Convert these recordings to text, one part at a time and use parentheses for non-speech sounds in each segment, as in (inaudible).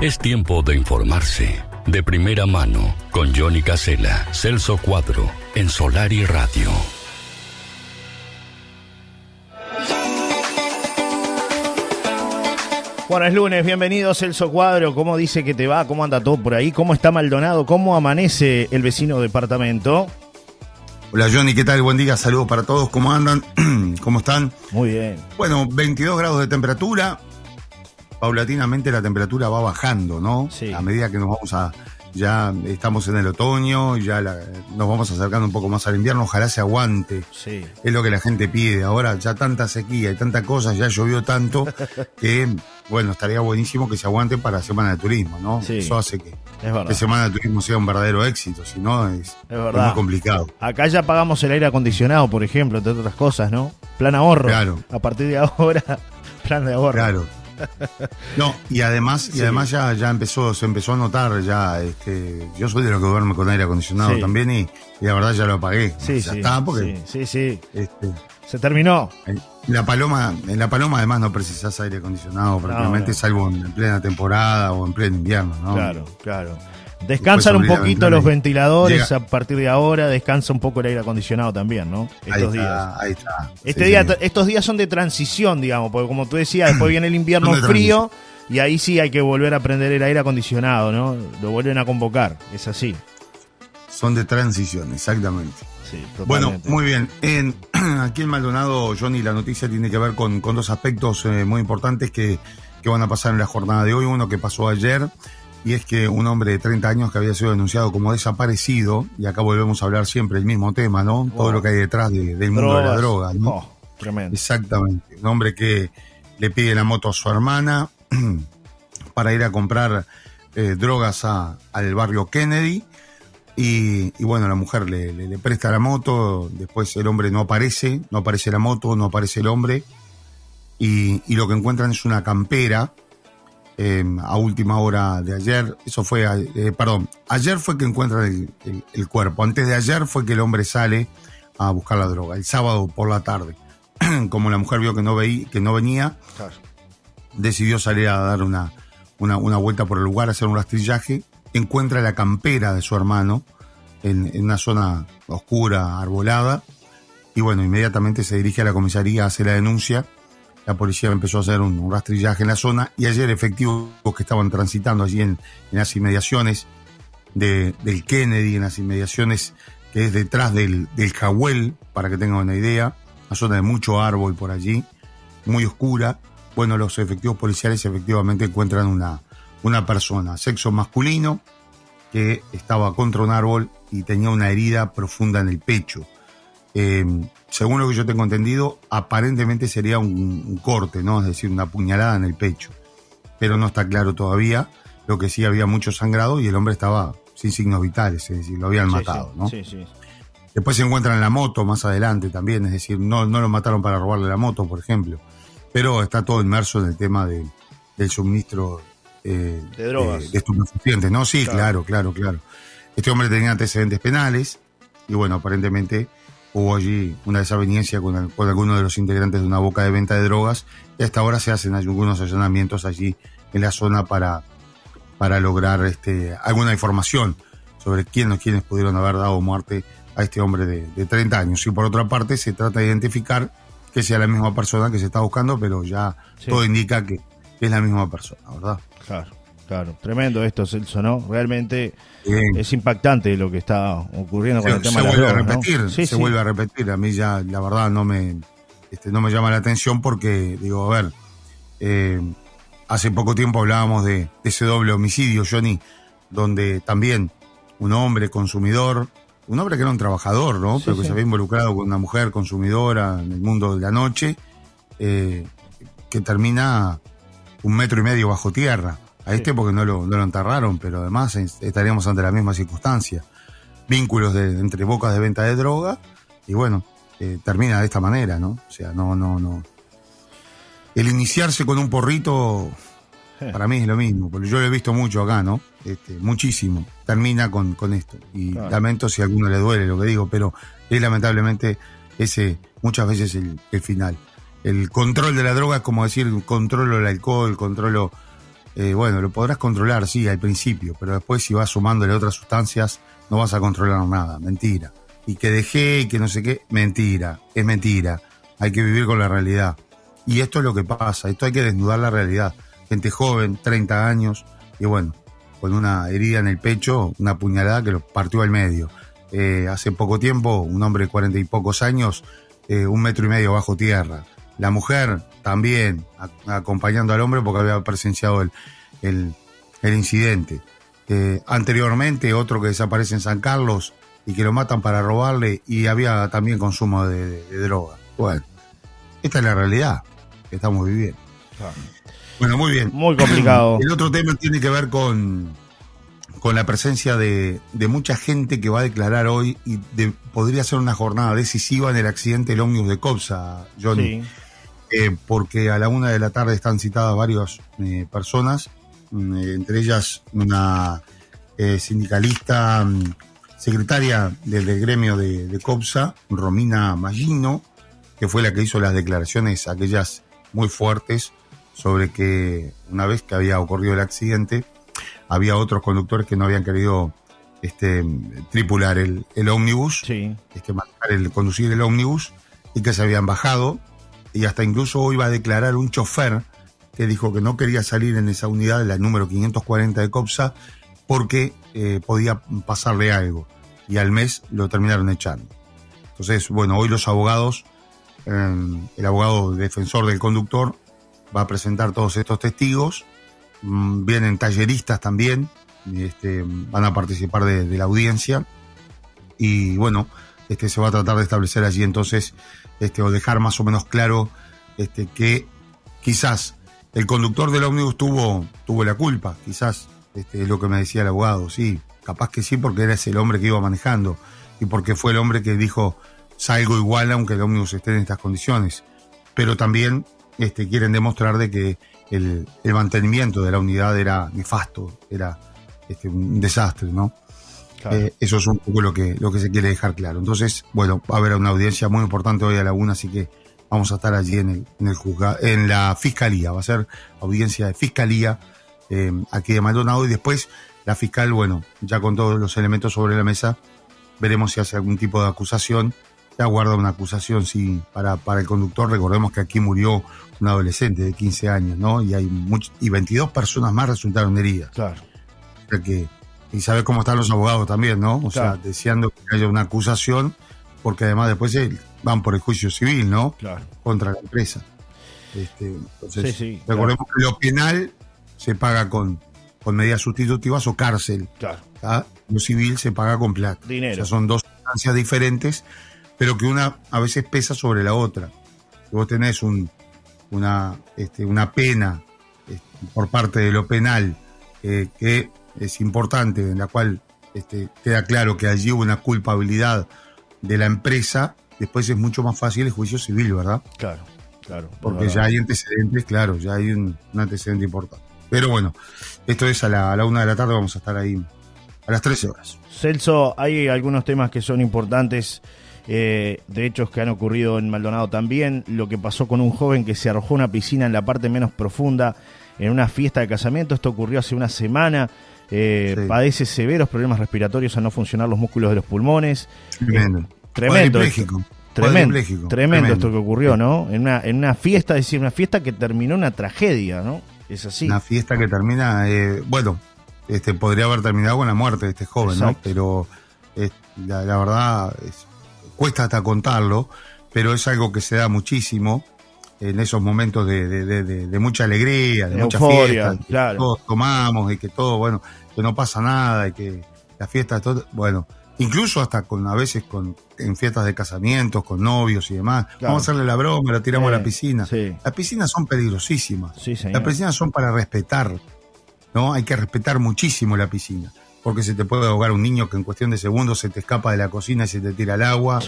Es tiempo de informarse. De primera mano, con Johnny Casella, Celso Cuadro, en Solar y Radio. Bueno, es lunes, bienvenido Celso Cuadro. ¿Cómo dice que te va? ¿Cómo anda todo por ahí? ¿Cómo está Maldonado? ¿Cómo amanece el vecino departamento? Hola Johnny, ¿qué tal? Buen día, saludos para todos. ¿Cómo andan? (clears throat) ¿Cómo están? Muy bien. Bueno, 22 grados de temperatura. Paulatinamente la temperatura va bajando, ¿no? Sí. A medida que nos vamos a. Ya estamos en el otoño, ya la- nos vamos acercando un poco más al invierno. Ojalá se aguante. Sí. Es lo que la gente pide. Ahora ya tanta sequía y tanta cosa, ya llovió tanto (laughs) que, bueno, estaría buenísimo que se aguante para Semana de Turismo, ¿no? Sí. Eso hace que, Es verdad. que Semana de Turismo sea un verdadero éxito. Si no, es, es verdad. muy complicado. Acá ya pagamos el aire acondicionado, por ejemplo, entre otras cosas, ¿no? Plan ahorro. Claro. A partir de ahora, (laughs) plan de ahorro. Claro. No, y además, y Sí. además ya, ya empezó, se empezó a notar ya, este, yo soy de los que duerme con aire acondicionado Sí. también y, y la verdad ya lo apagué. Sí, ya sí. está, porque sí, sí, este, Se terminó. en la paloma, en la paloma además no precisas aire acondicionado prácticamente, no. salvo en plena temporada o en pleno invierno, ¿no? Claro, claro. Descansan un poquito los ventiladores llega. a partir de ahora, descansa un poco el aire acondicionado también, ¿no? Ahí Estos días. está, ahí está. Este Sí, día, sí. estos días son de transición, digamos, porque como tú decías, después (clears throat) viene el invierno frío y ahí sí hay que volver a prender el aire acondicionado, ¿no? Lo vuelven a convocar, es así. Son de transición, exactamente. Sí, Bueno, muy bien. En, (clears throat) aquí en Maldonado, Johnny, la noticia tiene que ver con, con dos aspectos eh, muy importantes que, que van a pasar en la jornada de hoy. Uno que pasó ayer, y es que un hombre de 30 años que había sido denunciado como desaparecido, y acá volvemos a hablar siempre el mismo tema, ¿no? Todo lo que hay detrás de- del mundo de la droga, ¿no? Oh, tremendo. Exactamente. Un hombre que le pide la moto a su hermana (clears throat) para ir a comprar eh, drogas a- al barrio Kennedy. Y, y bueno, la mujer le, le- le presta la moto, después el hombre no aparece, no aparece la moto, no aparece el hombre. Y, y lo que encuentran es una campera eh, a última hora de ayer. Eso fue, eh, perdón, ayer fue que encuentran el, el- el cuerpo. Antes de ayer fue que el hombre sale a buscar la droga. El sábado por la tarde. (clears throat) Como la mujer vio que no, veí, que no venía, Claro. decidió salir a dar una, una, una vuelta por el lugar, a hacer un rastrillaje. Encuentra la campera de su hermano en, en una zona oscura, arbolada. Y bueno, inmediatamente se dirige a la comisaría, hace la denuncia. La policía empezó a hacer un, un rastrillaje en la zona. Y ayer efectivos que estaban transitando allí en, las inmediaciones de, del Kennedy, en las inmediaciones que es detrás del, del para que tengan una idea. Una zona de mucho árbol por allí, muy oscura. Bueno, los efectivos policiales efectivamente encuentran una, una persona, sexo masculino, que estaba contra un árbol y tenía una herida profunda en el pecho. Eh, según lo que yo tengo entendido, aparentemente sería un, un corte, ¿no? Es decir, una puñalada en el pecho. Pero no está claro todavía. Lo que sí había mucho sangrado y el hombre estaba sin signos vitales, es decir, lo habían Sí, matado, sí, ¿no? Sí, sí. Después se encuentran la moto más adelante también, es decir, no, no lo mataron para robarle la moto, por ejemplo. Pero está todo inmerso en el tema de- del suministro eh, De drogas. de estupefacientes, ¿no? Sí, Claro. claro, claro, claro. Este hombre tenía antecedentes penales y bueno, aparentemente hubo allí una desaveniencia con, el- con alguno de los integrantes de una boca de venta de drogas y hasta ahora se hacen algunos allanamientos allí en la zona para, para lograr este, alguna información sobre quién o quiénes pudieron haber dado muerte a este hombre de, de 30 años. Y por otra parte, se trata de identificar que sea la misma persona que se está buscando, pero ya Sí. todo indica que es la misma persona, ¿verdad? Claro, claro. Tremendo esto, Celso, ¿no? Realmente Bien. es impactante lo que está ocurriendo con se, el tema se de las vuelve a repetir, Sí, se sí. vuelve a repetir. A mí ya, la verdad, no me, este, no me llama la atención porque, digo, a ver, eh, hace poco tiempo hablábamos de, de ese doble homicidio, Johnny, donde también un hombre consumidor, un hombre que era un trabajador, ¿no? Sí, Pero que se había involucrado con una mujer consumidora en el mundo de la noche, eh, que termina un metro y medio bajo tierra. A este porque no lo, no lo enterraron, pero además es- estaríamos ante la misma circunstancia. Vínculos de, entre bocas de venta de droga y bueno, eh, termina de esta manera, ¿no? O sea, no, no, no. El iniciarse con un porrito, Eh. para mí es lo mismo, porque yo lo he visto mucho acá, ¿no? Este, muchísimo. Termina con, con esto. Y Claro. lamento si a alguno le duele lo que digo, pero es lamentablemente ese, muchas veces el, el final. El control de la droga es como decir, controlo el alcohol, controlo eh, bueno, lo podrás controlar, sí, al principio, pero después si vas sumándole otras sustancias, no vas a controlar nada, mentira. Y que dejé y que no sé qué, mentira, es mentira. Hay que vivir con la realidad. Y esto es lo que pasa, esto hay que desnudar la realidad. Gente joven, 30 años, y bueno, con una herida en el pecho, una puñalada que lo partió al medio. Eh, hace poco tiempo, un hombre de cuarenta y pocos años, eh, un metro y medio bajo tierra. La mujer también acompañando al hombre porque había presenciado el, el, incidente. Eh, anteriormente, otro que desaparece en San Carlos y que lo matan para robarle y había también consumo de, droga. Bueno, esta es la realidad que estamos viviendo. Bueno, muy bien. Muy complicado. El otro tema tiene que ver con, con la presencia de, de, mucha gente que va a declarar hoy y podría ser una jornada decisiva en el accidente del ómnibus de Copsa, Johnny. Eh, porque a la una de la tarde están citadas varias eh, personas, mm, eh, entre ellas una sindicalista mm, secretaria del, gremio de, de, COPSA, Romina Magino, que fue la que hizo las declaraciones aquellas muy fuertes sobre que una vez que había ocurrido el accidente, había otros conductores que no habían querido este, tripular el, el ómnibus, este, el, conducir el ómnibus, y que se habían bajado y hasta incluso hoy va a declarar un chofer que dijo que no quería salir en esa unidad, la número 540 de COPSA, porque eh, podía pasarle algo. Y al mes lo terminaron echando. Entonces, bueno, hoy los abogados, em, el abogado defensor del conductor va a presentar todos estos testigos. Mm, vienen talleristas también, este, van a participar de la audiencia. Y bueno, este, se va a tratar de establecer allí entonces este, o dejar más o menos claro este, que quizás el conductor del ómnibus tuvo, tuvo la culpa, quizás este, es lo que me decía el abogado, sí, capaz que sí, porque era ese el hombre que iba manejando y porque fue el hombre que dijo salgo igual aunque el ómnibus esté en estas condiciones. Pero también este, quieren demostrar de que el, el mantenimiento de la unidad era nefasto, era este, un desastre, ¿no? Eh, eso es un poco lo que, lo que se quiere dejar claro. Entonces, bueno, va a haber una audiencia muy importante hoy a la una, así que vamos a estar allí en el, en el en la fiscalía. Va a ser audiencia de fiscalía eh, aquí de Maldonado y después la fiscal, bueno, ya con todos los elementos sobre la mesa, veremos si hace algún tipo de acusación. Ya guarda una acusación, sí, para, para el conductor. Recordemos que aquí murió un adolescente de 15 años, ¿no? Y hay much y 22 personas más resultaron heridas. Claro. O sea que y sabe cómo están los abogados también, ¿no? O sea, deseando que haya una acusación, porque además después van por el juicio civil, ¿no? Claro. Contra la empresa. Este, entonces, sí, sí, recordemos que lo penal se paga con, con medidas sustitutivas o cárcel. Claro. Lo civil se paga con plata. Dinero. O sea, son dos instancias diferentes, pero que una a veces pesa sobre la otra. Si vos tenés un, una, este, una pena este, por parte de lo penal eh, que es importante, en la cual este, queda claro que allí hubo una culpabilidad de la empresa, después es mucho más fácil el juicio civil, ¿verdad? Claro, claro. Porque ya hay antecedentes, claro, ya hay un, antecedente importante. Pero bueno, esto es a la, a la, una de la tarde, vamos a estar ahí a las 13 horas. Celso, hay algunos temas que son importantes. Eh, de hechos que han ocurrido en Maldonado también, lo que pasó con un joven que se arrojó una piscina en la parte menos profunda en una fiesta de casamiento, esto ocurrió hace una semana, eh, padece severos problemas respiratorios al no funcionar los músculos de los pulmones. Tremendo. tremendo. Tremendo, tremendo, esto que ocurrió, ¿no? En una, en una fiesta, es decir, una fiesta que terminó una tragedia, ¿no? Es así. Una fiesta que termina, eh, bueno, este podría haber terminado con la muerte de este joven, ¿no? Pero la, verdad cuesta hasta contarlo, pero es algo que se da muchísimo en esos momentos de, de, mucha alegría, de, mucha fiesta, que todos tomamos y que todo, bueno, que no pasa nada y que las fiestas, todo, bueno, incluso hasta con a veces con en fiestas de casamientos, con novios y demás, vamos a hacerle la broma, la tiramos a la piscina. Las piscinas son peligrosísimas. las piscinas son para respetar, ¿no? Hay que respetar muchísimo la piscina. Porque se te puede ahogar un niño que en cuestión de segundos se te escapa de la cocina y se te tira al agua.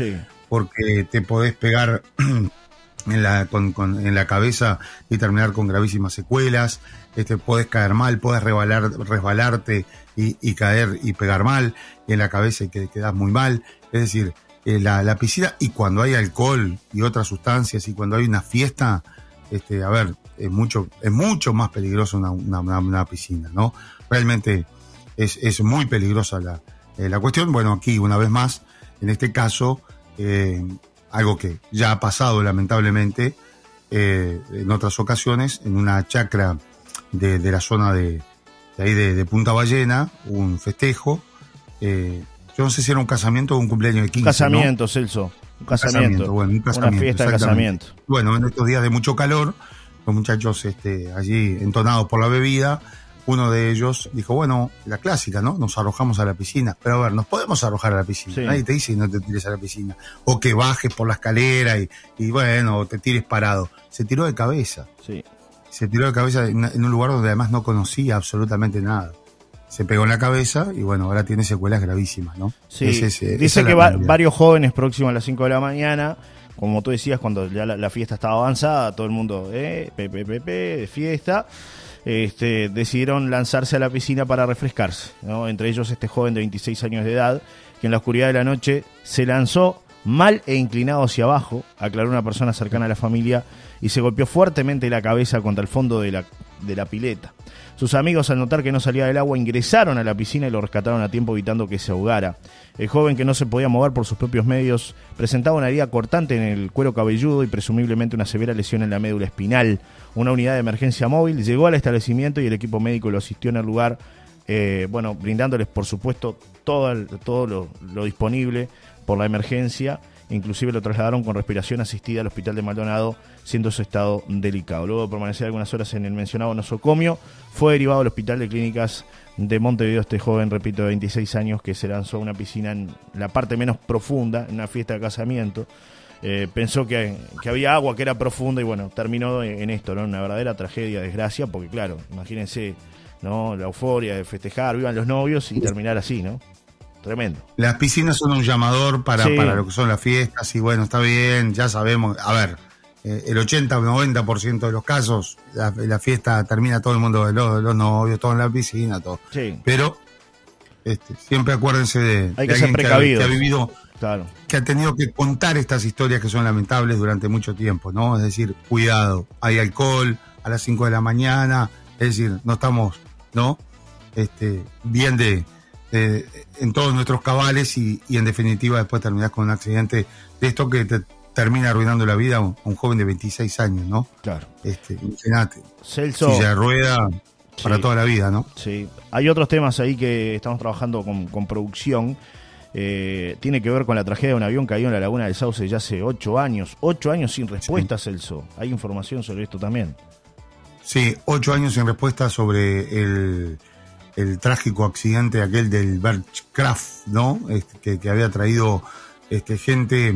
Porque te podés pegar (clears throat) en la, con, en la cabeza y terminar con gravísimas secuelas. Este, puedes caer mal, puedes resbalar, resbalarte y, y, caer y pegar mal en la cabeza y que quedas muy mal. Es decir, eh, la, la, piscina y cuando hay alcohol y otras sustancias y cuando hay una fiesta, este, a ver, es mucho, es mucho más peligroso una, una, una piscina, ¿no? Realmente es, es muy peligrosa la, eh, la cuestión. Bueno, aquí una vez más, en este caso, eh, algo que ya ha pasado lamentablemente eh, en otras ocasiones, en una chacra de, de la zona de, de ahí de, de, Punta Ballena, un festejo. Eh, yo no sé si era un casamiento o un cumpleaños de 15. Casamiento, ¿no? Celso. Un casamiento. casamiento. Bueno, un casamiento. Una fiesta de casamiento. Bueno, en estos días de mucho calor, los muchachos este, allí entonados por la bebida, uno de ellos dijo, bueno, la clásica, ¿no? Nos arrojamos a la piscina. Pero a ver, nos podemos arrojar a la piscina. Sí. Nadie te dice que no te tires a la piscina. O que bajes por la escalera y, y bueno, te tires parado. Se tiró de cabeza. Sí. Se tiró de cabeza en, en un lugar donde además no conocía absolutamente nada se pegó en la cabeza y bueno, ahora tiene secuelas gravísimas, ¿no? Sí, ese, dice que va, varios jóvenes próximos a las 5 de la mañana, como tú decías, cuando ya la, la fiesta estaba avanzada, todo el mundo, eh, pepe, pepe, de fiesta, este, decidieron lanzarse a la piscina para refrescarse. Entre ellos este joven de 26 años de edad, que en la oscuridad de la noche se lanzó mal e inclinado hacia abajo, aclaró una persona cercana a la familia, y se golpeó fuertemente la cabeza contra el fondo de la, de la pileta. Sus amigos, al notar que no salía del agua, ingresaron a la piscina y lo rescataron a tiempo evitando que se ahogara. El joven, que no se podía mover por sus propios medios, presentaba una herida cortante en el cuero cabelludo y presumiblemente una severa lesión en la médula espinal. Una unidad de emergencia móvil llegó al establecimiento y el equipo médico lo asistió en el lugar, eh, bueno, brindándoles, por supuesto, todo, todo lo, lo disponible por la emergencia inclusive lo trasladaron con respiración asistida al hospital de Maldonado, siendo su estado delicado. Luego de permanecer algunas horas en el mencionado nosocomio, fue derivado al hospital de clínicas de Montevideo este joven, repito, de 26 años, que se lanzó a una piscina en la parte menos profunda, en una fiesta de casamiento. Eh, pensó que, que, había agua, que era profunda y bueno, terminó en esto, ¿no? Una verdadera tragedia, desgracia, porque claro, imagínense, ¿no? La euforia de festejar, vivan los novios y terminar así, ¿no? Tremendo. Las piscinas son un llamador para, sí. para lo que son las fiestas y bueno, está bien, ya sabemos, a ver, eh, el 80 o 90% de los casos, la, la, fiesta termina todo el mundo de los, los novios, todo en la piscina, todo. Sí. Pero este, siempre acuérdense de, Hay que de ser precavido. Que ha, que ha vivido, claro. que ha tenido que contar estas historias que son lamentables durante mucho tiempo, ¿no? Es decir, cuidado, hay alcohol a las 5 de la mañana, es decir, no estamos, ¿no? Este, bien de eh, en todos nuestros cabales y, y, en definitiva después terminás con un accidente de esto que te termina arruinando la vida a un, a un joven de 26 años, ¿no? Claro. Este, imagínate. Celso. Silla de rueda sí. para toda la vida, ¿no? Sí. Hay otros temas ahí que estamos trabajando con, con producción. Eh, tiene que ver con la tragedia de un avión caído en la laguna del Sauce ya hace ocho años. Ocho años sin respuesta, sí. Celso. Hay información sobre esto también. Sí, ocho años sin respuesta sobre el el trágico accidente aquel del Bergcraft, ¿no? Este, que, que, había traído este, gente,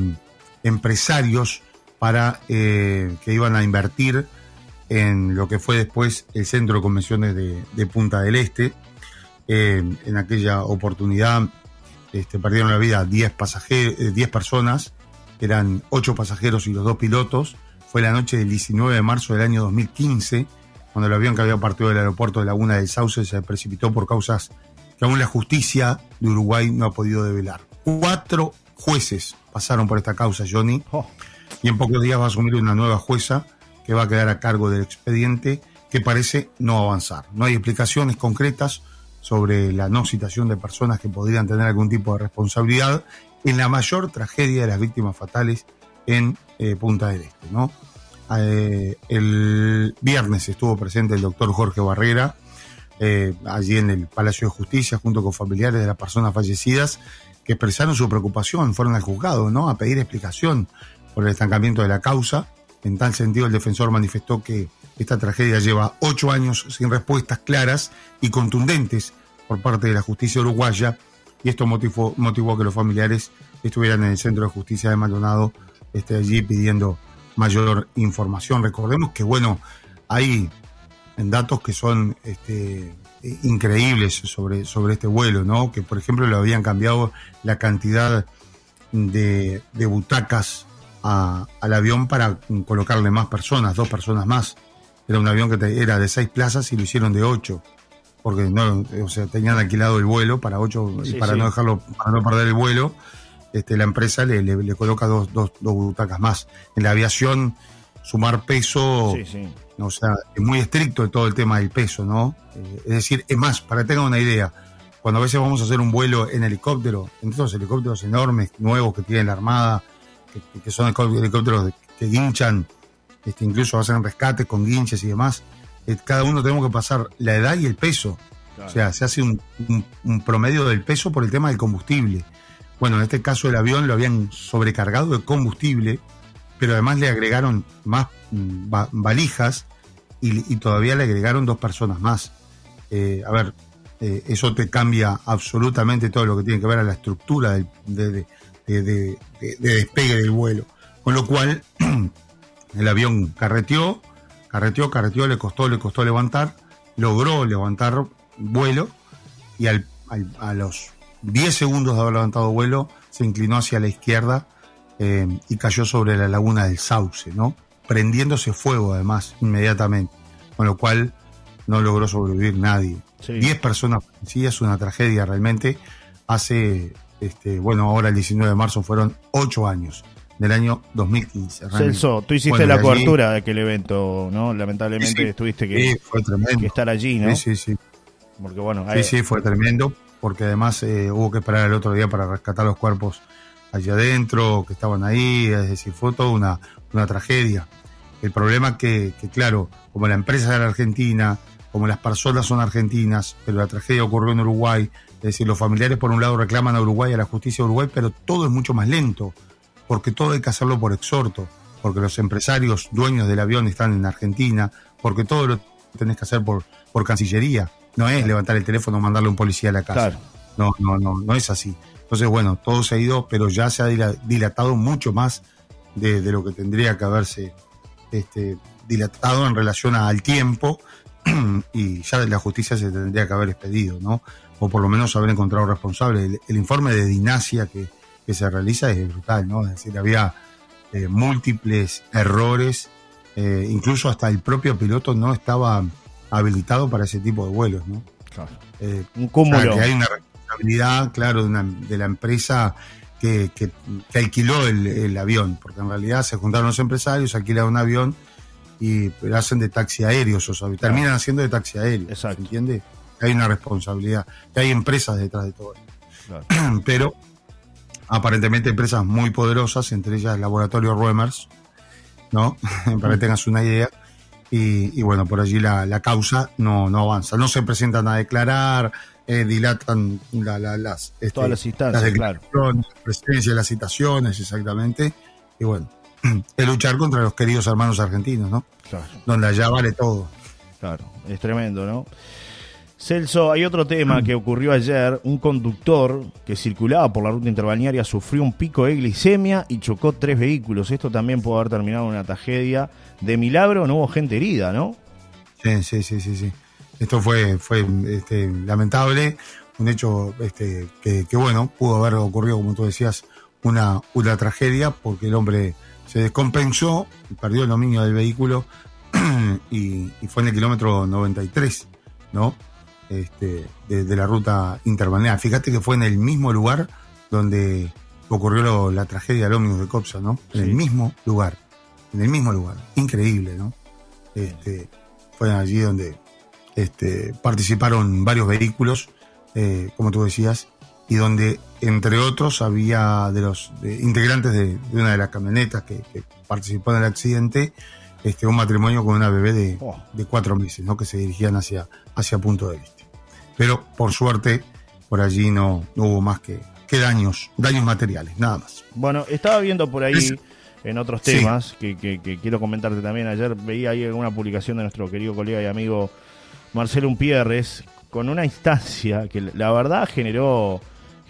empresarios, para eh, que iban a invertir en lo que fue después el centro de convenciones de, de Punta del Este. Eh, en aquella oportunidad este, perdieron la vida 10 pasajeros, 10 personas, eran 8 pasajeros y los dos pilotos. Fue la noche del 19 de marzo del año 2015 cuando el avión que había partido del aeropuerto de Laguna del Sauce se precipitó por causas que aún la justicia de Uruguay no ha podido develar. Cuatro jueces pasaron por esta causa, Johnny, oh. y en pocos días va a asumir una nueva jueza que va a quedar a cargo del expediente que parece no avanzar. No hay explicaciones concretas sobre la no citación de personas que podrían tener algún tipo de responsabilidad en la mayor tragedia de las víctimas fatales en eh, Punta del Este, ¿no? Eh, el viernes estuvo presente el doctor Jorge Barrera, eh, allí en el Palacio de Justicia, junto con familiares de las personas fallecidas, que expresaron su preocupación, fueron al juzgado, ¿no? A pedir explicación por el estancamiento de la causa. En tal sentido, el defensor manifestó que esta tragedia lleva ocho años sin respuestas claras y contundentes por parte de la justicia uruguaya, y esto motivó, motivó que los familiares estuvieran en el Centro de Justicia de Maldonado, este, allí pidiendo mayor información. Recordemos que, bueno, hay datos que son este, increíbles sobre, sobre este vuelo, ¿no? Que, por ejemplo, le habían cambiado la cantidad de, de butacas a, al avión para colocarle más personas, dos personas más. Era un avión que te, era de seis plazas y lo hicieron de ocho. Porque no, o sea, tenían alquilado el vuelo para ocho sí, y para sí. no dejarlo, para no perder el vuelo este, la empresa le, le, le coloca dos, dos, dos, butacas más. En la aviación, sumar peso sí. O sea, es muy estricto todo el tema del peso, ¿no? Eh, es decir, es más, para que tengan una idea, cuando a veces vamos a hacer un vuelo en helicóptero, en estos helicópteros enormes, nuevos que tiene la Armada, que, son helicópteros que guinchan, este, incluso hacen rescates con guinches y demás, eh, cada uno tenemos que pasar la edad y el peso. O sea, se hace un, promedio del peso por el tema del combustible. Bueno, en este caso el avión lo habían sobrecargado de combustible, pero además le agregaron más mm, valijas y, todavía le agregaron dos personas más. Eh, a ver, eh, eso te cambia absolutamente todo lo que tiene que ver a la estructura de, de, despegue del vuelo. Con lo cual, (clears throat) el avión carreteó, carreteó, carreteó, le costó, le costó levantar, logró levantar vuelo y al, a los 10 segundos de haber levantado vuelo se inclinó hacia la izquierda eh, y cayó sobre la laguna del Sauce, ¿no? Prendiéndose fuego además inmediatamente, con lo cual no logró sobrevivir nadie. 10 personas sí es una tragedia realmente. Hace, este, bueno, ahora el 19 de marzo fueron 8 años del año 2015. Celso, tú hiciste la cobertura de aquel evento, ¿no? Lamentablemente tuviste que, estar allí, ¿no? Sí, sí, sí. Porque bueno, sí, sí, fue tremendo, porque además eh, hubo que esperar el otro día para rescatar los cuerpos allá adentro, que estaban ahí, es decir, fue toda una, una tragedia. El problema que, que, claro, como la empresa era argentina, como las personas son argentinas, pero la tragedia ocurrió en Uruguay, es decir, los familiares por un lado reclaman a Uruguay, a la justicia de Uruguay, pero todo es mucho más lento, porque todo hay que hacerlo por exhorto, porque los empresarios dueños del avión están en Argentina, porque todo lo tenés que hacer por, por Cancillería, no es levantar el teléfono o mandarle a un policía a la casa. No, no, no, no es así. Entonces, bueno, todo se ha ido, pero ya se ha dilatado mucho más de, lo que tendría que haberse este, dilatado en relación al tiempo (clears throat) y ya la justicia se tendría que haber expedido, ¿no? O por lo menos haber encontrado responsable. El, informe de Dinasia que, se realiza es brutal, ¿no? Es decir, había eh, múltiples errores, eh, incluso hasta el propio piloto no estaba habilitado para ese tipo de vuelos, ¿no? Claro. Eh, un cúmulo. que hay una responsabilidad, claro, de, una, de la empresa que, que, alquiló el, avión, porque en realidad se juntaron los empresarios, alquilaron un avión y hacen de taxi aéreo esos aviones, terminan haciendo de taxi aéreo, Exacto. ¿entiende? Hay una responsabilidad, que hay empresas detrás de todo esto. (clears throat) Pero aparentemente empresas muy poderosas, entre ellas el laboratorio Ruemers, ¿no? (laughs) Para que tengas una idea, y, bueno, por allí la, causa no, no avanza. No se presentan a declarar, eh, dilatan las, este, todas las instancias, claro. presencia las citaciones, exactamente. Y bueno, (clears throat) es luchar contra los queridos hermanos argentinos, ¿no? Claro. Donde allá vale todo. Claro, es tremendo, ¿no? Celso, hay otro tema que ocurrió ayer. Un conductor que circulaba por la ruta interbalnearia sufrió un pico de glicemia y chocó tres vehículos. Esto también pudo haber terminado en una tragedia. De milagro no hubo gente herida, ¿no? Sí, sí, sí, sí. Esto fue, fue este, lamentable. Un hecho este, que, bueno, pudo haber ocurrido, como tú decías, una, una tragedia porque el hombre se descompensó, perdió el dominio del vehículo (clears throat) y, y fue en el kilómetro 93, ¿no? Este, de, la ruta interbalnear. Fíjate que fue en el mismo lugar donde ocurrió la tragedia del ómnibus de Copsa, ¿no? En el mismo lugar, en el mismo lugar. Increíble, ¿no? Este, fue allí donde este, participaron varios vehículos, eh, como tú decías, y donde, entre otros, había de los integrantes de, una de las camionetas que, participó en el accidente, este, un matrimonio con una bebé de, oh. de cuatro meses, ¿no? Que se dirigían hacia, hacia Punto de Vista. Pero por suerte, por allí no, hubo más que, que daños, daños materiales, nada más. Bueno, estaba viendo por ahí en otros temas que, que, quiero comentarte también. Ayer veía ahí alguna publicación de nuestro querido colega y amigo Marcelo Umpierres con una instancia que la verdad generó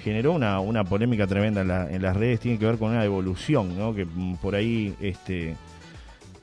generó una, una polémica tremenda en, en, las redes, tiene que ver con una devolución, ¿no? que por ahí este,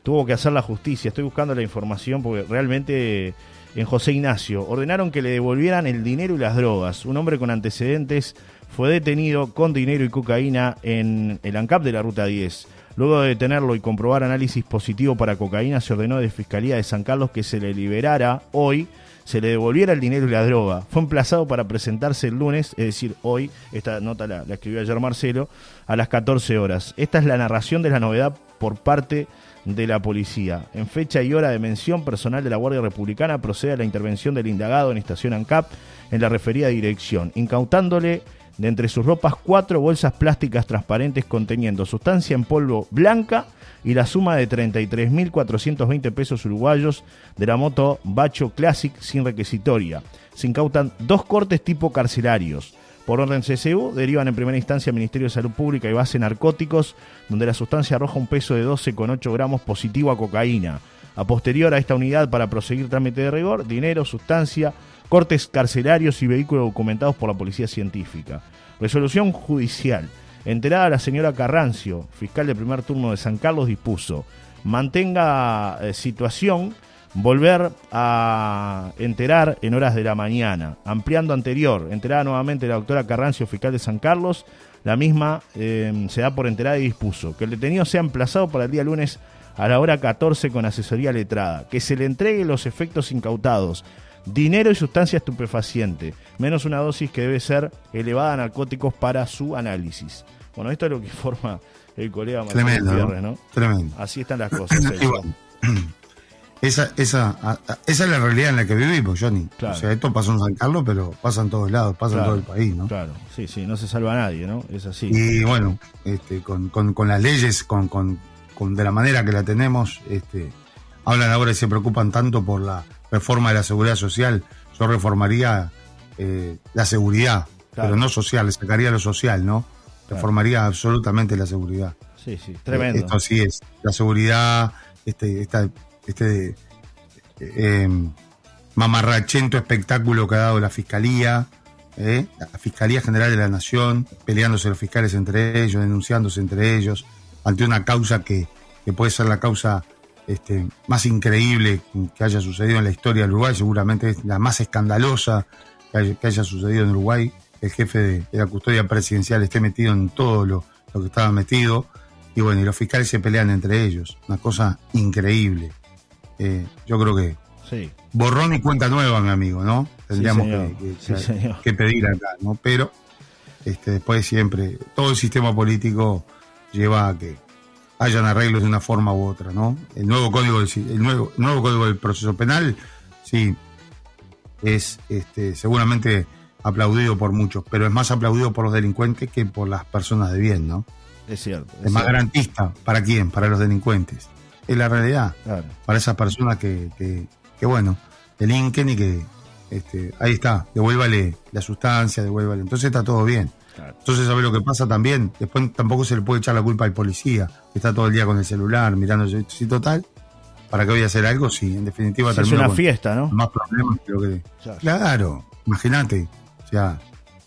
tuvo que hacer la justicia. Estoy buscando la información porque realmente en José Ignacio. Ordenaron que le devolvieran el dinero y las drogas. Un hombre con antecedentes fue detenido con dinero y cocaína en el ANCAP de la Ruta 10. Luego de detenerlo y comprobar análisis positivo para cocaína, se ordenó de Fiscalía de San Carlos que se le liberara hoy, se le devolviera el dinero y la droga. Fue emplazado para presentarse el lunes, es decir, hoy, esta nota la, la escribió ayer Marcelo, a las 14 horas. Esta es la narración de la novedad por parte de la policía. En fecha y hora de mención, personal de la Guardia Republicana procede a la intervención del indagado en estación ANCAP en la referida dirección, incautándole de entre sus ropas cuatro bolsas plásticas transparentes conteniendo sustancia en polvo blanca y la suma de 33.420 pesos uruguayos de la moto Bacho Classic sin requisitoria. Se incautan dos cortes tipo carcelarios. Por orden CCU, derivan en primera instancia al Ministerio de Salud Pública y Base Narcóticos, donde la sustancia arroja un peso de 12,8 gramos positivo a cocaína. A posterior a esta unidad para proseguir trámite de rigor, dinero, sustancia, cortes carcelarios y vehículos documentados por la Policía Científica. Resolución judicial. Enterada la señora Carrancio, fiscal de primer turno de San Carlos, dispuso mantenga eh, situación volver a enterar en horas de la mañana. Ampliando anterior, enterada nuevamente la doctora Carrancio, fiscal de San Carlos, la misma eh, se da por enterada y dispuso que el detenido sea emplazado para el día lunes a la hora 14 con asesoría letrada, que se le entregue los efectos incautados, dinero y sustancia estupefaciente, menos una dosis que debe ser elevada a narcóticos para su análisis. Bueno, esto es lo que (laughs) forma el colega Marcelo Tremendo, ¿no? Tremendo. Así están las cosas. (clears throat) (clears throat) esa, esa, esa es la realidad en la que vivimos, Johnny. O sea, esto pasó en San Carlos, pero pasa en todos lados, pasa en todo el país, ¿no? Claro, sí, sí, no se salva a nadie, ¿no? Es así. Y bueno, este, con, con, con las leyes, con, con, de la manera que la tenemos, este, hablan ahora y se preocupan tanto por la reforma de la seguridad social. Yo reformaría eh, la seguridad, pero no social, sacaría lo social, ¿no? Reformaría absolutamente la seguridad. Sí, sí, tremendo. esto sí es. La seguridad, este, esta, este eh, mamarrachento espectáculo que ha dado la Fiscalía, eh, la Fiscalía General de la Nación, peleándose los fiscales entre ellos, denunciándose entre ellos, ante una causa que, que puede ser la causa este, más increíble que haya sucedido en la historia del Uruguay, seguramente es la más escandalosa que haya, sucedido en Uruguay. El jefe de, la custodia presidencial esté metido en todo lo, que estaba metido. Y bueno, y los fiscales se pelean entre ellos. Una cosa increíble. Eh, yo creo que sí. borrón y cuenta nueva, mi amigo, ¿no? Tendríamos que, pedir acá, ¿no? Pero este, después siempre, todo el sistema político lleva a que hayan arreglos de una forma u otra, ¿no? El nuevo código del, el nuevo, nuevo código del proceso penal, sí, es este, seguramente aplaudido por muchos, pero es más aplaudido por los delincuentes que por las personas de bien, ¿no? Es cierto. Es, más garantista. ¿Para quién? Para los delincuentes. Es la realidad. Para esas personas que, que, que, bueno, delinquen y que este, ahí está, devuélvale la sustancia, devuélvale. Entonces está todo bien. Entonces, ¿sabes lo que pasa también? Después tampoco se le puede echar la culpa al policía, que está todo el día con el celular, mirando si total. ¿Para qué voy a hacer algo? Si en definitiva Es una fiesta, ¿no? Más problemas que lo que. Claro, imagínate. O sea,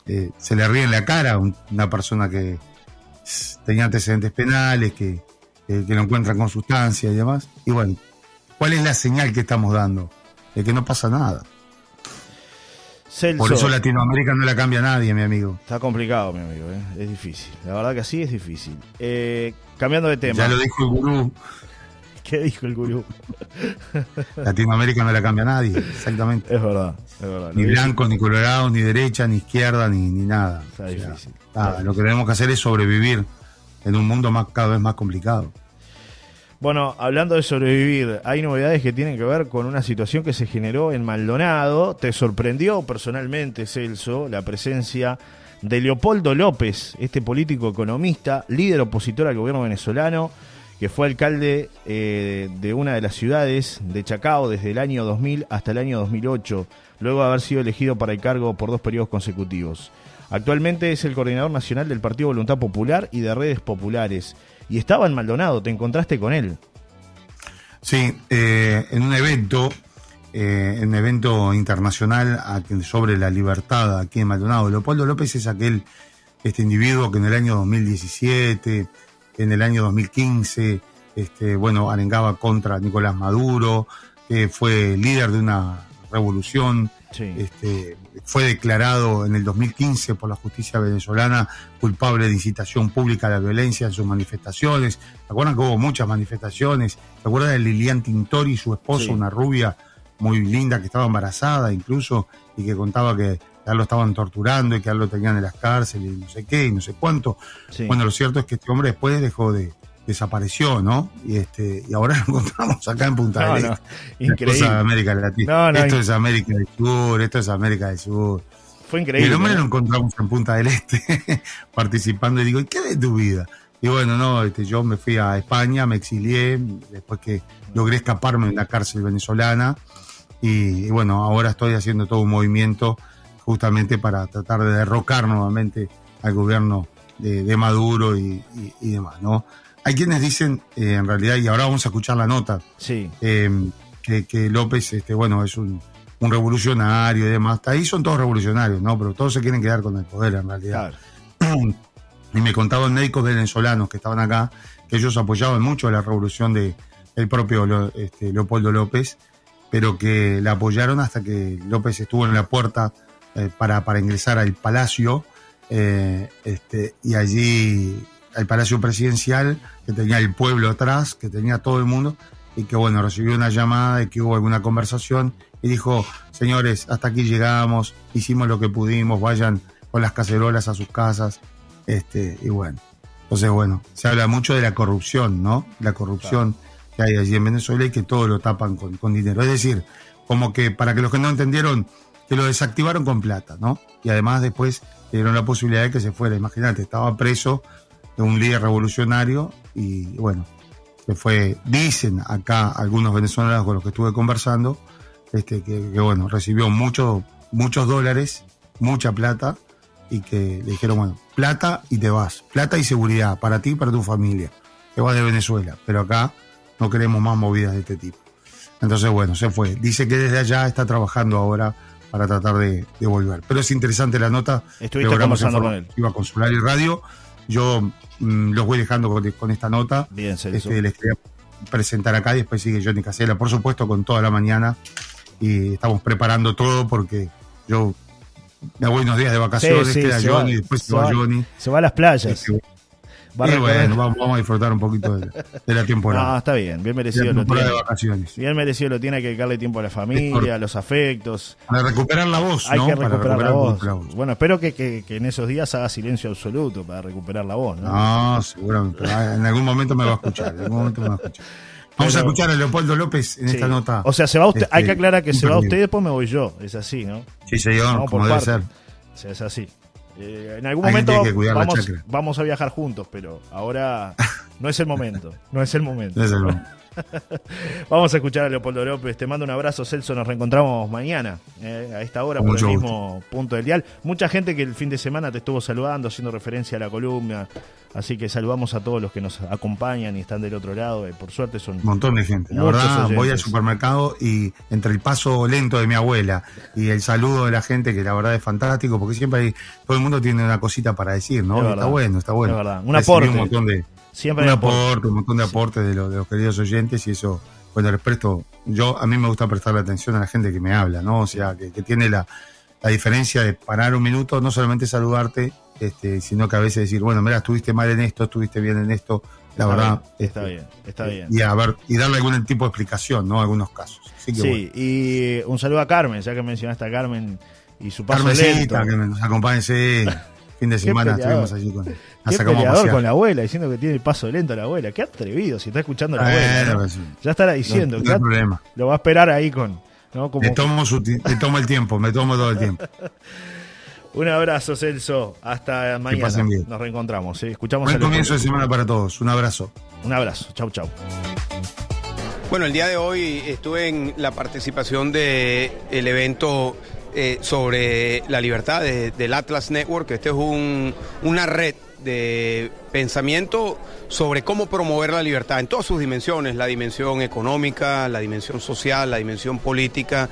eh, se le ríe en la cara a una persona que tenía antecedentes penales, que, que, lo encuentran con sustancia y demás. Y bueno, ¿cuál es la señal que estamos dando? De que no pasa nada. Por eso Latinoamérica no la cambia nadie, mi amigo. Está complicado, mi amigo, ¿eh? es difícil. La verdad que así es difícil. Eh, cambiando de tema. Ya lo dijo el gurú. (laughs) ¿Qué dijo el gurú? (laughs) Latinoamérica no la cambia nadie, exactamente. Es verdad, es verdad. Ni blancos, ni colorados, ni derecha, ni izquierda, ni, ni nada. Está difícil. Lo que tenemos que hacer es sobrevivir en un mundo más, cada vez más complicado. Bueno, hablando de sobrevivir, hay novedades que tienen que ver con una situación que se generó en Maldonado. ¿Te sorprendió personalmente, Celso, la presencia de Leopoldo López, este político economista, líder opositor al gobierno venezolano, que fue alcalde eh, de una de las ciudades de Chacao desde el año 2000 hasta el año 2008, luego de haber sido elegido para el cargo por dos periodos consecutivos? Actualmente es el coordinador nacional del Partido Voluntad Popular y de Redes Populares y estaba en Maldonado, te encontraste con él. Sí, eh, en un evento, eh, en un evento internacional sobre la libertad aquí en Maldonado. Leopoldo López es aquel, este individuo que en el año 2017, en el año 2015, este, bueno, arengaba contra Nicolás Maduro, que fue líder de una revolución este, fue declarado en el 2015 por la justicia venezolana culpable de incitación pública a la violencia en sus manifestaciones. ¿Se acuerdan que hubo muchas manifestaciones? ¿Se acuerdan de Lilian Tintori, su esposa, una rubia muy linda que estaba embarazada incluso y que contaba que ya lo estaban torturando y que ya lo tenían en las cárceles y no sé qué y no sé cuánto? Bueno, lo cierto es que este hombre después dejó de, desapareció, ¿no? Y este y ahora (laughs) lo encontramos acá en Punta del Este. Increíble. Esto es América Latina. esto es América del Sur, esto es América del Sur. Fue increíble. Y el hombre lo encontramos en Punta del Este (laughs) participando y digo, ¿y qué de tu vida? Y bueno, no, este, yo me fui a España, me exilié, después que logré escaparme de la cárcel venezolana. Y, bueno, ahora estoy haciendo todo un movimiento justamente para tratar de derrocar nuevamente al gobierno de, Maduro y, demás, ¿no? Hay quienes dicen, eh, en realidad, y ahora vamos a escuchar la nota, sí. Eh, que, López, este, bueno, es un, revolucionario y demás. Ahí son todos revolucionarios, ¿no? Pero todos se quieren quedar con el poder, en realidad. (clears throat) y me contaban médicos venezolanos que estaban acá, que ellos apoyaban mucho la revolución de el propio este, Leopoldo López, pero que la apoyaron hasta que López estuvo en la puerta eh, para, para ingresar al palacio, eh, este, y allí al palacio presidencial, que tenía el pueblo atrás, que tenía todo el mundo, y que bueno, recibió una llamada y que hubo alguna conversación, y dijo, señores, hasta aquí llegamos, hicimos lo que pudimos, vayan con las cacerolas a sus casas, este, y bueno. Entonces, bueno, se habla mucho de la corrupción, ¿no? La corrupción que hay allí en Venezuela y que todo lo tapan con, dinero. Es decir, como que para que los que no entendieron, que lo desactivaron con plata, ¿no? Y además después le dieron la posibilidad de que se fuera. Imagínate, estaba preso de un líder revolucionario y bueno, se fue, dicen acá algunos venezolanos con los que estuve conversando, este, que, que bueno, recibió muchos muchos dólares, mucha plata, y que le dijeron, bueno, plata y te vas, plata y seguridad para ti y para tu familia, te vas de Venezuela, pero acá no queremos más movidas de este tipo. Entonces, bueno, se fue. Dice que desde allá está trabajando ahora para tratar de, volver. Pero es interesante la nota. Estuviste conversando con él. Iba a Consular y Radio. Yo mm, los voy dejando con, esta nota. Bien, este, Les quería presentar acá y después sigue Johnny Casella, por supuesto, con toda la mañana. Y estamos preparando todo porque yo me voy unos días de vacaciones, queda Johnny, va, después se va, Johnny. Se va a las playas. Este, bueno, vamos, a disfrutar un poquito de, la temporada. No, está bien, bien merecido lo tiene. Bien merecido lo tiene, hay que dedicarle tiempo a la familia, a los afectos. Para recuperar la voz, hay ¿no? que recuperar, la, voz. Bueno, espero que, que, en esos días haga silencio absoluto para recuperar la voz, ¿no? No, seguramente. En algún momento me va a escuchar, en algún momento me va a escuchar. Vamos a escuchar a Leopoldo López en esta nota. O sea, se va usted, hay que este, aclarar que se va usted y después me voy yo. Es así, ¿no? Sí, señor, como debe ser. O sea, es así. Eh, en algún momento vamos, vamos, a viajar juntos, pero ahora (laughs) no es el momento. No es el momento. No es el momento. (laughs) Vamos a escuchar a Leopoldo López. Te mando un abrazo, Celso. Nos reencontramos mañana eh, a esta hora por el mismo punto del dial. Mucha gente que el fin de semana te estuvo saludando, haciendo referencia a la columna. Así que saludamos a todos los que nos acompañan y están del otro lado. Eh, por suerte son. Un montón de gente. La verdad, voy al supermercado y entre el paso lento de mi abuela y el saludo de la gente, que la verdad es fantástico, porque siempre hay, todo el mundo tiene una cosita para decir, ¿no? Está bueno, está bueno. Un aporte. Un montón de Siempre un aporte, un montón de aportes de, de, los queridos oyentes y eso, bueno, les presto, yo a mí me gusta prestarle atención a la gente que me habla, ¿no? O sea, que, tiene la, diferencia de parar un minuto, no solamente saludarte, este, sino que a veces decir, bueno, mira, estuviste mal en esto, estuviste bien en esto, la verdad. está este, bien, está bien. Y a ver, y darle algún tipo de explicación, ¿no? Algunos casos. sí, y un saludo a Carmen, ya que mencionaste a Carmen y su paso Carmencita, que nos acompañe, sí. (laughs) Fin de semana estuvimos allí con Qué peleador con la abuela, diciendo que tiene el paso lento la abuela. Qué atrevido, si está escuchando la abuela. Pues ya estará diciendo. No, problema. Lo va a esperar ahí con. ¿no? Como... tomo, tomo el tiempo, me tomo todo el tiempo. (laughs) Un abrazo, Celso. Hasta mañana. Nos reencontramos. ¿sí? Escuchamos Buen comienzo de semana para todos. Un abrazo. Un abrazo. Chau, chau. Bueno, el día de hoy estuve en la participación del el evento eh, sobre la libertad del Atlas Network. Este es un, una red de pensamiento sobre cómo promover la libertad en todas sus dimensiones, la dimensión económica, la dimensión social, la dimensión política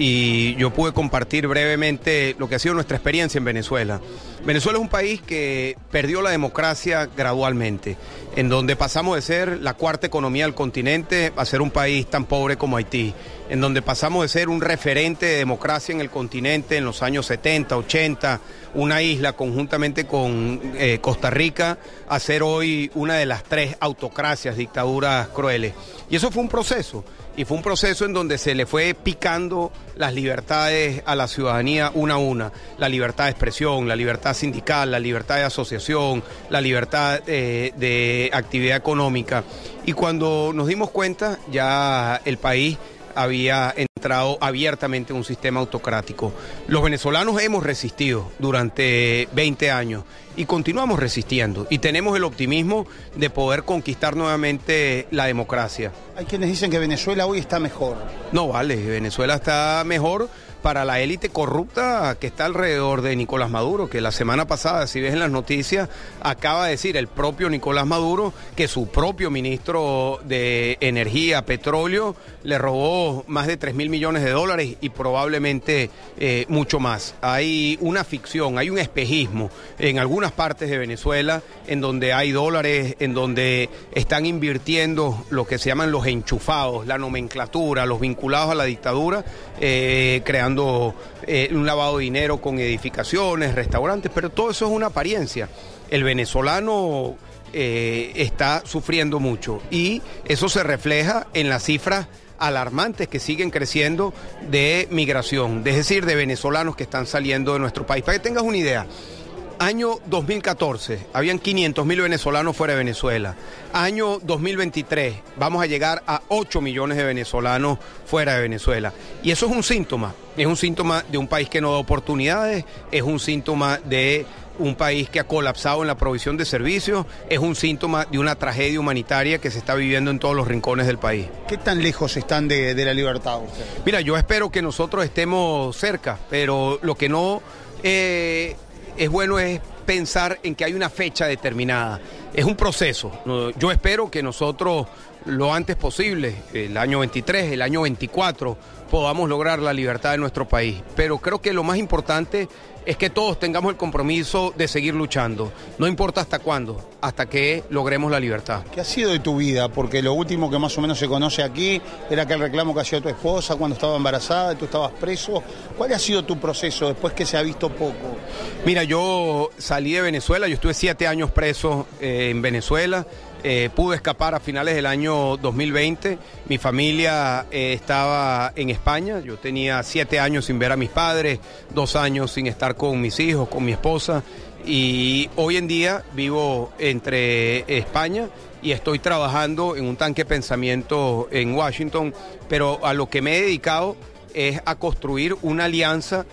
y yo pude compartir brevemente lo que ha sido nuestra experiencia en Venezuela. Venezuela es un país que perdió la democracia gradualmente, en donde pasamos de ser la cuarta economía del continente a ser un país tan pobre como Haití, en donde pasamos de ser un referente de democracia en el continente en los años 70, 80, una isla conjuntamente con eh, Costa Rica, a ser hoy una de las tres autocracias, dictaduras crueles. Y eso fue un proceso y fue un proceso en donde se le fue picando las libertades a la ciudadanía una a una. La libertad de expresión, la libertad sindical, la libertad de asociación, la libertad eh, de actividad económica. Y cuando nos dimos cuenta, ya el país había entrado abiertamente en un sistema autocrático. Los venezolanos hemos resistido durante 20 años y continuamos resistiendo y tenemos el optimismo de poder conquistar nuevamente la democracia. Hay quienes dicen que Venezuela hoy está mejor. No vale, Venezuela está mejor para la élite corrupta que está alrededor de Nicolás Maduro, que la semana pasada, si ves en las noticias, acaba de decir el propio Nicolás Maduro que su propio ministro de Energía, Petróleo, le robó más de 3 mil millones de dólares y probablemente eh, mucho más. Hay una ficción, hay un espejismo en algunas partes de Venezuela en donde hay dólares, en donde están invirtiendo lo que se llaman los enchufados, la nomenclatura, los vinculados a la dictadura, eh, creando eh, un lavado de dinero con edificaciones, restaurantes, pero todo eso es una apariencia. El venezolano eh, está sufriendo mucho y eso se refleja en las cifras alarmantes que siguen creciendo de migración, es decir, de venezolanos que están saliendo de nuestro país. Para que tengas una idea, Año 2014, habían 500 mil venezolanos fuera de Venezuela. Año 2023, vamos a llegar a 8 millones de venezolanos fuera de Venezuela. Y eso es un síntoma, es un síntoma de un país que no da oportunidades, es un síntoma de un país que ha colapsado en la provisión de servicios, es un síntoma de una tragedia humanitaria que se está viviendo en todos los rincones del país. ¿Qué tan lejos están de, la libertad ustedes? Mira, yo espero que nosotros estemos cerca, pero lo que no... Eh, es bueno es pensar en que hay una fecha determinada. Es un proceso. Yo espero que nosotros lo antes posible, el año 23, el año 24, podamos lograr la libertad de nuestro país. Pero creo que lo más importante es que todos tengamos el compromiso de seguir luchando. No importa hasta cuándo, hasta que logremos la libertad. ¿Qué ha sido de tu vida? Porque lo último que más o menos se conoce aquí era aquel reclamo que hacía tu esposa cuando estaba embarazada y tú estabas preso. ¿Cuál ha sido tu proceso después que se ha visto poco? Mira, yo salí de Venezuela, yo estuve siete años preso eh, en Venezuela. Eh, pude escapar a finales del año 2020. Mi familia eh, estaba en España. Yo tenía siete años sin ver a mis padres, dos años sin estar con mis hijos, con mi esposa. Y hoy en día vivo entre España y estoy trabajando en un tanque pensamiento en Washington. Pero a lo que me he dedicado es a construir una alianza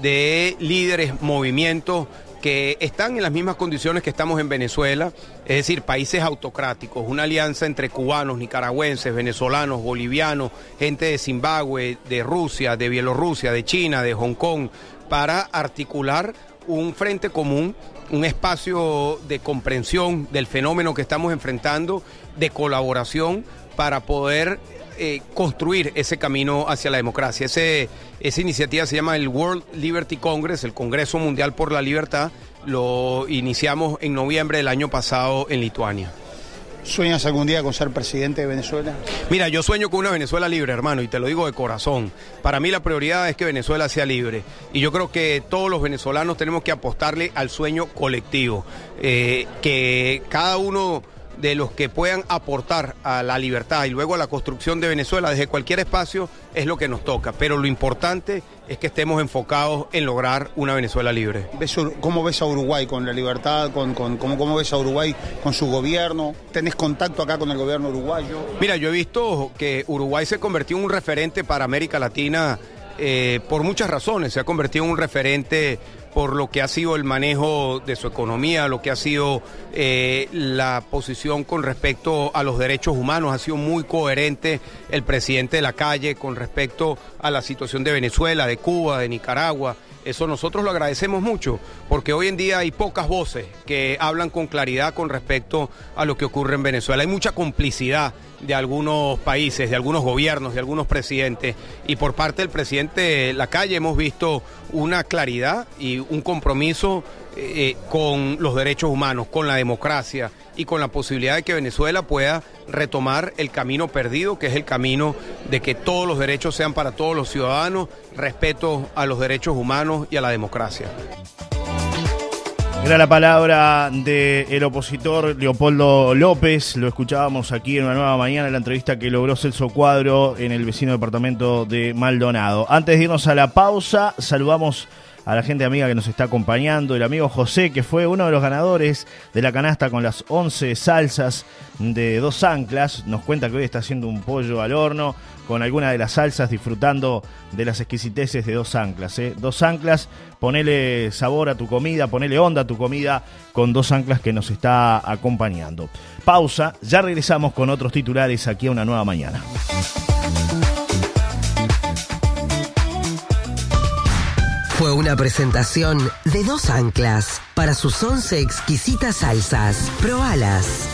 de líderes, movimientos que están en las mismas condiciones que estamos en Venezuela, es decir, países autocráticos, una alianza entre cubanos, nicaragüenses, venezolanos, bolivianos, gente de Zimbabue, de Rusia, de Bielorrusia, de China, de Hong Kong, para articular un frente común, un espacio de comprensión del fenómeno que estamos enfrentando, de colaboración para poder eh, construir ese camino hacia la democracia. Ese, esa iniciativa se llama el World Liberty Congress, el Congreso Mundial por la Libertad. Lo iniciamos en noviembre del año pasado en Lituania. ¿Sueñas algún día con ser presidente de Venezuela? Mira, yo sueño con una Venezuela libre, hermano, y te lo digo de corazón. Para mí la prioridad es que Venezuela sea libre. Y yo creo que todos los venezolanos tenemos que apostarle al sueño colectivo. Eh, que cada uno de los que puedan aportar a la libertad y luego a la construcción de Venezuela desde cualquier espacio es lo que nos toca. Pero lo importante es que estemos enfocados en lograr una Venezuela libre. ¿Cómo ves a Uruguay con la libertad? Con, cómo, ves a Uruguay con su gobierno? ¿Tenés contacto acá con el gobierno uruguayo? Mira, yo he visto que Uruguay se convirtió en un referente para América Latina eh, por muchas razones. Se ha convertido en un referente por lo que ha sido el manejo de su economía, lo que ha sido eh, la posición con respecto a los derechos humanos. Ha sido muy coherente el presidente de la calle con respecto a la situación de Venezuela, de Cuba, de Nicaragua. Eso nosotros lo agradecemos mucho, porque hoy en día hay pocas voces que hablan con claridad con respecto a lo que ocurre en Venezuela. Hay mucha complicidad de algunos países, de algunos gobiernos, de algunos presidentes. Y por parte del presidente La Calle hemos visto una claridad y un compromiso eh, con los derechos humanos, con la democracia y con la posibilidad de que Venezuela pueda retomar el camino perdido, que es el camino de que todos los derechos sean para todos los ciudadanos, respeto a los derechos humanos y a la democracia. Era la palabra del opositor Leopoldo López, lo escuchábamos aquí en una nueva mañana en la entrevista que logró Celso Cuadro en el vecino departamento de Maldonado. Antes de irnos a la pausa, saludamos a la gente amiga que nos está acompañando, el amigo José, que fue uno de los ganadores de la canasta con las 11 salsas de dos anclas, nos cuenta que hoy está haciendo un pollo al horno con alguna de las salsas, disfrutando de las exquisiteces de dos anclas. ¿eh? Dos anclas, ponele sabor a tu comida, ponele onda a tu comida con dos anclas que nos está acompañando. Pausa, ya regresamos con otros titulares aquí a una nueva mañana. Una presentación de dos anclas para sus once exquisitas salsas. Probalas.